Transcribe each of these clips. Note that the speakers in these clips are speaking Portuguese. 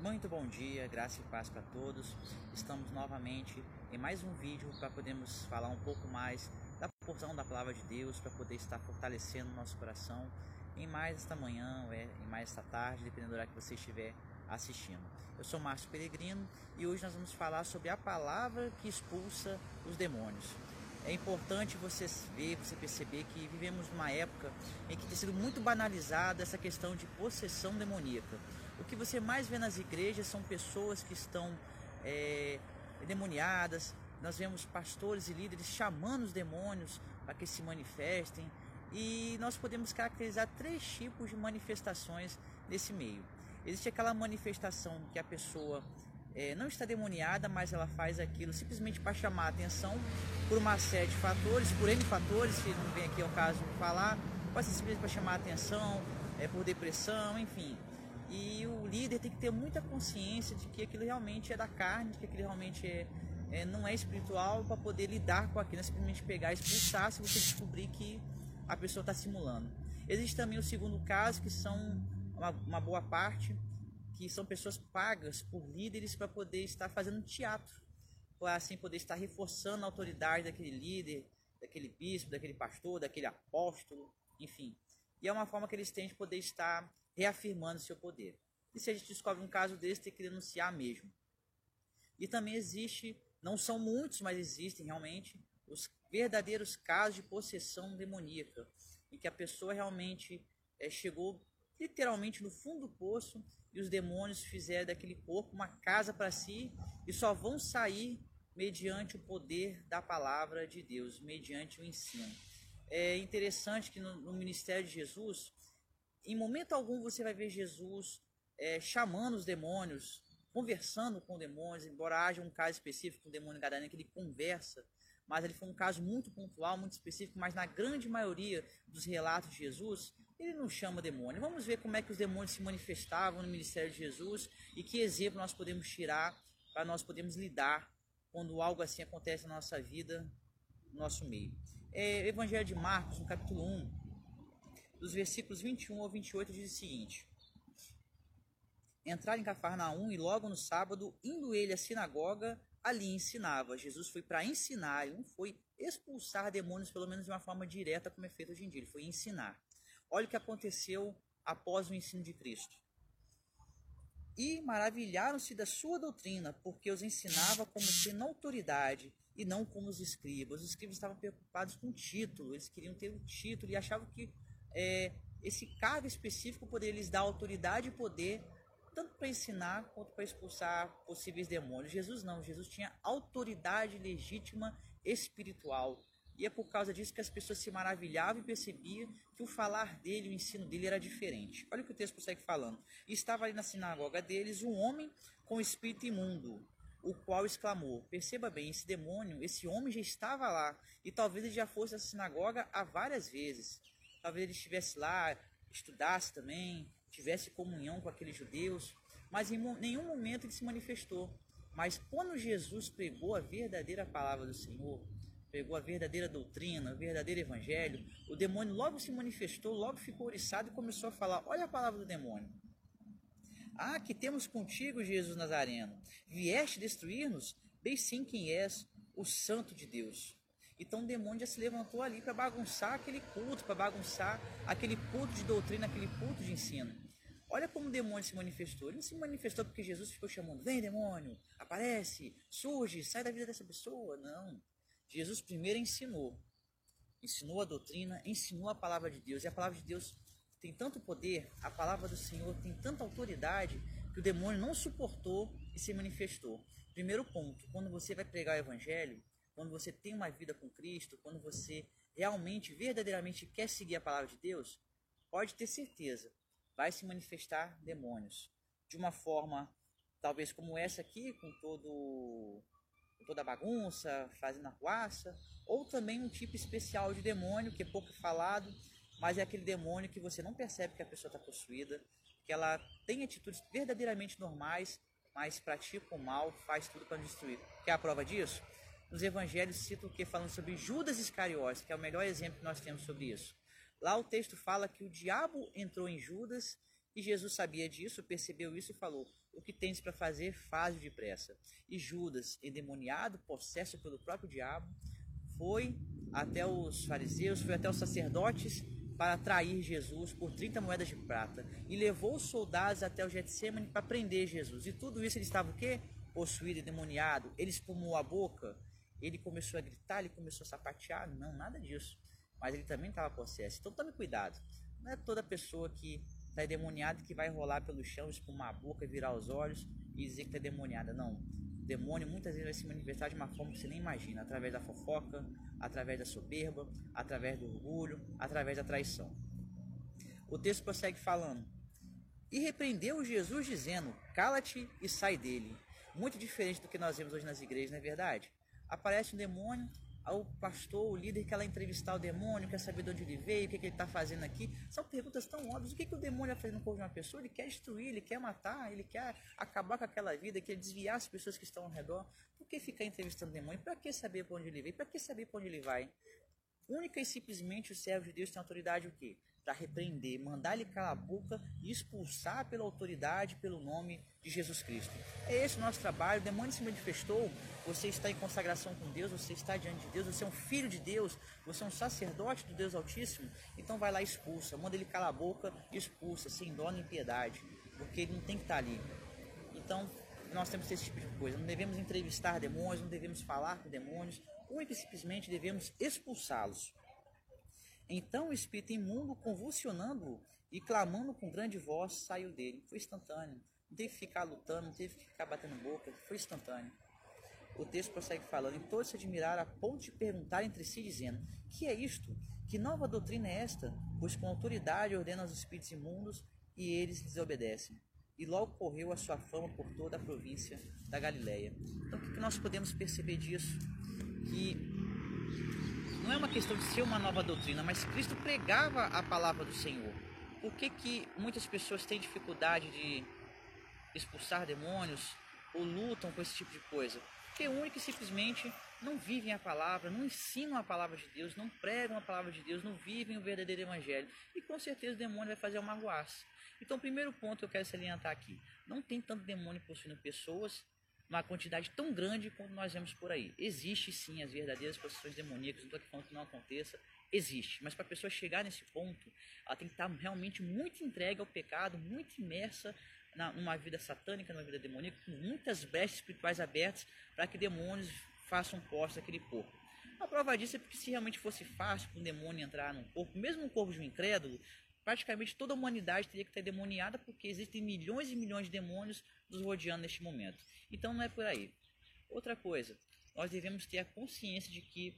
Muito bom dia, graça e paz para todos. Estamos novamente em mais um vídeo para podermos falar um pouco mais da porção da palavra de Deus, para poder estar fortalecendo o nosso coração em mais esta manhã, é, em mais esta tarde, dependendo do horário que você estiver assistindo. Eu sou Márcio Peregrino e hoje nós vamos falar sobre a palavra que expulsa os demônios. É importante você ver, você perceber que vivemos numa época em que tem sido muito banalizada essa questão de possessão demoníaca. O que você mais vê nas igrejas são pessoas que estão é, demoniadas. Nós vemos pastores e líderes chamando os demônios para que se manifestem. E nós podemos caracterizar três tipos de manifestações nesse meio. Existe aquela manifestação que a pessoa é, não está demoniada, mas ela faz aquilo simplesmente para chamar a atenção por uma série de fatores, por N fatores, que não vem aqui ao caso falar, pode ser simplesmente para chamar a atenção, é, por depressão, enfim. E o líder tem que ter muita consciência de que aquilo realmente é da carne, de que aquilo realmente é, é não é espiritual para poder lidar com aquilo, não é simplesmente pegar e expulsar se você descobrir que a pessoa está simulando. Existe também o segundo caso, que são uma, uma boa parte que são pessoas pagas por líderes para poder estar fazendo teatro, para assim poder estar reforçando a autoridade daquele líder, daquele bispo, daquele pastor, daquele apóstolo, enfim. E é uma forma que eles têm de poder estar reafirmando seu poder. E se a gente descobre um caso desse, tem que denunciar mesmo. E também existe, não são muitos, mas existem realmente, os verdadeiros casos de possessão demoníaca, em que a pessoa realmente é, chegou literalmente no fundo do poço e os demônios fizeram daquele corpo uma casa para si e só vão sair mediante o poder da palavra de Deus, mediante o ensino. É interessante que no, no ministério de Jesus, em momento algum você vai ver Jesus é, chamando os demônios, conversando com demônios, embora haja um caso específico o demônio gadareno que ele conversa, mas ele foi um caso muito pontual, muito específico, mas na grande maioria dos relatos de Jesus, ele não chama demônio. Vamos ver como é que os demônios se manifestavam no ministério de Jesus e que exemplo nós podemos tirar para nós podermos lidar quando algo assim acontece na nossa vida, no nosso meio. É, Evangelho de Marcos, no capítulo 1, dos versículos 21 ao 28, diz o seguinte: Entraram em Cafarnaum e logo no sábado, indo ele à sinagoga, ali ensinava. Jesus foi para ensinar, não foi expulsar demônios, pelo menos de uma forma direta, como é feito hoje em dia, ele foi ensinar. Olha o que aconteceu após o ensino de Cristo. E maravilharam-se da sua doutrina, porque os ensinava como tendo autoridade e não como os escribas. Os escribas estavam preocupados com o título, eles queriam ter o um título e achavam que é, esse cargo específico poderia lhes dar autoridade e poder tanto para ensinar quanto para expulsar possíveis demônios. Jesus não, Jesus tinha autoridade legítima espiritual. E é por causa disso que as pessoas se maravilhavam e percebiam que o falar dele, o ensino dele era diferente. Olha o que o texto consegue falando. Estava ali na sinagoga deles um homem com espírito imundo, o qual exclamou: Perceba bem, esse demônio, esse homem já estava lá, e talvez ele já fosse à sinagoga há várias vezes. Talvez ele estivesse lá, estudasse também, tivesse comunhão com aqueles judeus, mas em nenhum momento ele se manifestou. Mas quando Jesus pregou a verdadeira palavra do Senhor, pegou a verdadeira doutrina, o verdadeiro evangelho, o demônio logo se manifestou, logo ficou oriçado e começou a falar: Olha a palavra do demônio. Ah, que temos contigo, Jesus Nazareno. Vieste destruir-nos? Bem sim quem és, o Santo de Deus. Então o demônio já se levantou ali para bagunçar aquele culto, para bagunçar aquele culto de doutrina, aquele culto de ensino. Olha como o demônio se manifestou. Ele não se manifestou porque Jesus ficou chamando: Vem, demônio, aparece, surge, sai da vida dessa pessoa. Não. Jesus primeiro ensinou, ensinou a doutrina, ensinou a palavra de Deus, e a palavra de Deus tem tanto poder, a palavra do Senhor tem tanta autoridade, que o demônio não suportou e se manifestou. Primeiro ponto, quando você vai pregar o evangelho, quando você tem uma vida com Cristo, quando você realmente, verdadeiramente quer seguir a palavra de Deus, pode ter certeza, vai se manifestar demônios. De uma forma, talvez como essa aqui, com todo toda a bagunça, fazendo arruaça, ou também um tipo especial de demônio que é pouco falado, mas é aquele demônio que você não percebe que a pessoa está possuída, que ela tem atitudes verdadeiramente normais, mas pratica o mal, faz tudo para destruir. Quer a prova disso? Nos evangelhos cita o que? Falando sobre Judas Iscariotes, que é o melhor exemplo que nós temos sobre isso. Lá o texto fala que o diabo entrou em Judas E Jesus sabia disso, percebeu isso e falou: O que tens para fazer, faz depressa. E Judas, endemoniado, possesso pelo próprio diabo, foi até os fariseus, foi até os sacerdotes para trair Jesus por 30 moedas de prata e levou os soldados até o Getsemane para prender Jesus. E tudo isso ele estava o quê? Possuído, endemoniado. Ele espumou a boca, ele começou a gritar, ele começou a sapatear. Não, nada disso. Mas ele também estava possesso. Então tome cuidado. Não é toda pessoa que está endemoniada que vai rolar pelo chão, espumar a boca, virar os olhos e dizer que está endemoniada. Não. O demônio muitas vezes vai se manifestar de uma forma que você nem imagina, através da fofoca, através da soberba, através do orgulho, através da traição. O texto prossegue falando: E repreendeu Jesus, dizendo: Cala-te e sai dele. Muito diferente do que nós vemos hoje nas igrejas, não é verdade? Aparece um demônio, o pastor, o líder quer lá entrevistar o demônio, quer saber de onde ele veio, o que, que ele está fazendo aqui. São perguntas tão óbvias. O que, que o demônio vai fazer no corpo de uma pessoa? Ele quer destruir, ele quer matar, ele quer acabar com aquela vida, quer desviar as pessoas que estão ao redor. Por que ficar entrevistando o demônio? Para que saber para onde ele veio? Para que saber para onde ele vai? Única e simplesmente o servo de Deus tem autoridade o quê? Para repreender, mandar ele calar a boca e expulsar pela autoridade, pelo nome de Jesus Cristo. É esse o nosso trabalho. O demônio se manifestou. Você está em consagração com Deus, você está diante de Deus, você é um filho de Deus, você é um sacerdote do Deus Altíssimo. Então vai lá expulsa, manda ele calar a boca e expulsa, sem dó nem piedade, porque ele não tem que estar ali. Então nós temos esse tipo de coisa. Não devemos entrevistar demônios, não devemos falar com demônios, e simplesmente devemos expulsá-los. Então o espírito imundo, convulsionando e clamando com grande voz, saiu dele. Foi instantâneo. Não teve que ficar lutando, não teve que ficar batendo boca, foi instantâneo. O texto prossegue falando, e todos se admiraram a ponto de perguntar entre si, dizendo: Que é isto? Que nova doutrina é esta? Pois com autoridade ordena aos espíritos imundos e eles lhes obedecem. E logo correu a sua fama por toda a província da Galileia. Então, o que nós podemos perceber disso? Que não é uma questão de ser uma nova doutrina, mas Cristo pregava a palavra do Senhor. Por que, que muitas pessoas têm dificuldade de expulsar demônios ou lutam com esse tipo de coisa? Porque única e simplesmente não vivem a palavra, não ensinam a palavra de Deus, não pregam a palavra de Deus, não vivem o verdadeiro evangelho. E com certeza o demônio vai fazer uma arruaça. Então, o primeiro ponto que eu quero salientar aqui: não tem tanto demônio possuindo pessoas, uma quantidade tão grande como nós vemos por aí. Existe sim as verdadeiras possessões demoníacas, não estou aqui falando que não aconteça, existe. Mas para a pessoa chegar nesse ponto, ela tem que estar realmente muito entregue ao pecado, muito imersa na, numa vida satânica, numa vida demoníaca, com muitas brechas espirituais abertas para que demônios façam posse daquele corpo. A prova disso é porque se realmente fosse fácil para um demônio entrar num corpo, mesmo no corpo de um incrédulo, praticamente toda a humanidade teria que estar demoniada porque existem milhões e milhões de demônios nos rodeando neste momento. Então não é por aí. Outra coisa, nós devemos ter a consciência de que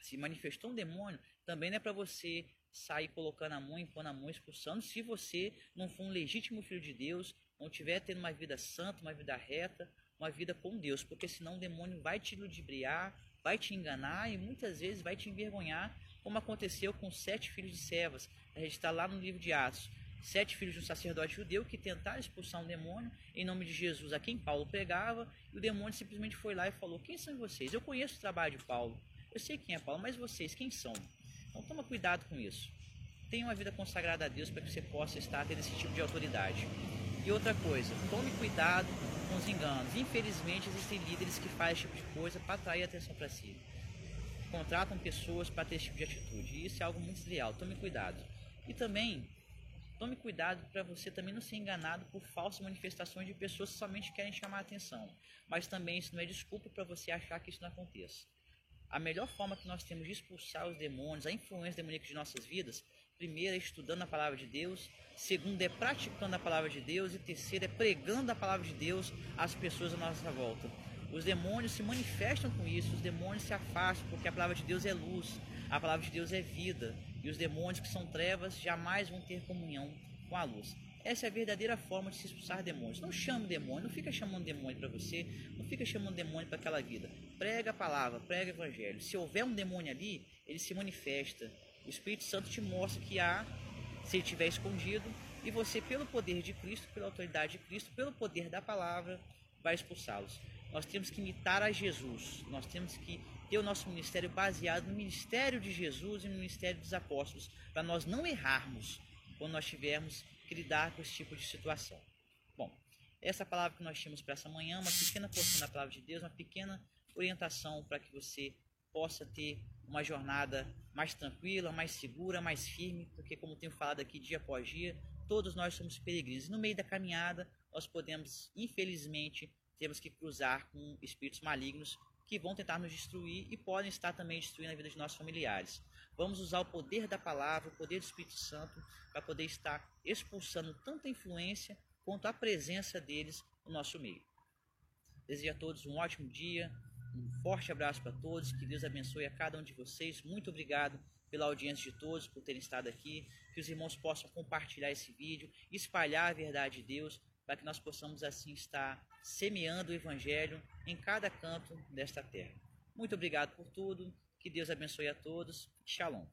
se manifestou um demônio, também não é para você sair colocando a mão, impondo a mão, expulsando, se você não for um legítimo filho de Deus, não estiver tendo uma vida santa, uma vida reta, uma vida com Deus, porque senão o demônio vai te ludibriar, vai te enganar e muitas vezes vai te envergonhar, como aconteceu com sete filhos de servas está lá no livro de Atos. Sete filhos de um sacerdote judeu que tentaram expulsar um demônio em nome de Jesus, a quem Paulo pregava, e o demônio simplesmente foi lá e falou: Quem são vocês? Eu conheço o trabalho de Paulo, eu sei quem é Paulo, mas vocês, quem são? Então toma cuidado com isso. Tenha uma vida consagrada a Deus para que você possa estar tendo esse tipo de autoridade. E outra coisa, tome cuidado com os enganos. Infelizmente, existem líderes que fazem esse tipo de coisa para atrair atenção para si. Contratam pessoas para ter esse tipo de atitude. E isso é algo muito desleal. Tome cuidado. E também tome cuidado para você também não ser enganado por falsas manifestações de pessoas que somente querem chamar a atenção. Mas também isso não é desculpa para você achar que isso não aconteça. A melhor forma que nós temos de expulsar os demônios, a influência demoníaca de nossas vidas, primeiro é estudando a palavra de Deus, segundo é praticando a palavra de Deus e terceiro é pregando a palavra de Deus às pessoas à nossa volta. Os demônios se manifestam com isso, os demônios se afastam porque a palavra de Deus é luz, a palavra de Deus é vida. E os demônios que são trevas jamais vão ter comunhão com a luz. Essa é a verdadeira forma de se expulsar demônios. Não chame demônio, não fica chamando demônio para você, não fica chamando demônio para aquela vida. Prega a palavra, prega o evangelho. Se houver um demônio ali, ele se manifesta. O Espírito Santo te mostra que há, se ele estiver escondido, e você, pelo poder de Cristo, pela autoridade de Cristo, pelo poder da palavra, vai expulsá-los. Nós temos que imitar a Jesus, nós temos que ter o nosso ministério baseado no ministério de Jesus e no ministério dos apóstolos, para nós não errarmos quando nós estivermos que lidar com esse tipo de situação. Bom, essa palavra que nós tínhamos para essa manhã, uma pequena porção da palavra de Deus, uma pequena orientação para que você possa ter uma jornada mais tranquila, mais segura, mais firme, porque como tenho falado aqui dia após dia, todos nós somos peregrinos. E no meio da caminhada, nós podemos, infelizmente, temos que cruzar com espíritos malignos que vão tentar nos destruir e podem estar também destruindo a vida de nossos familiares. Vamos usar o poder da palavra, o poder do Espírito Santo, para poder estar expulsando tanta influência quanto a presença deles no nosso meio. Desejo a todos um ótimo dia, um forte abraço para todos, que Deus abençoe a cada um de vocês. Muito obrigado pela audiência de todos, por terem estado aqui. Que os irmãos possam compartilhar esse vídeo, espalhar a verdade de Deus, para que nós possamos assim estar semeando o Evangelho em cada canto desta terra. Muito obrigado por tudo. Que Deus abençoe a todos. Shalom.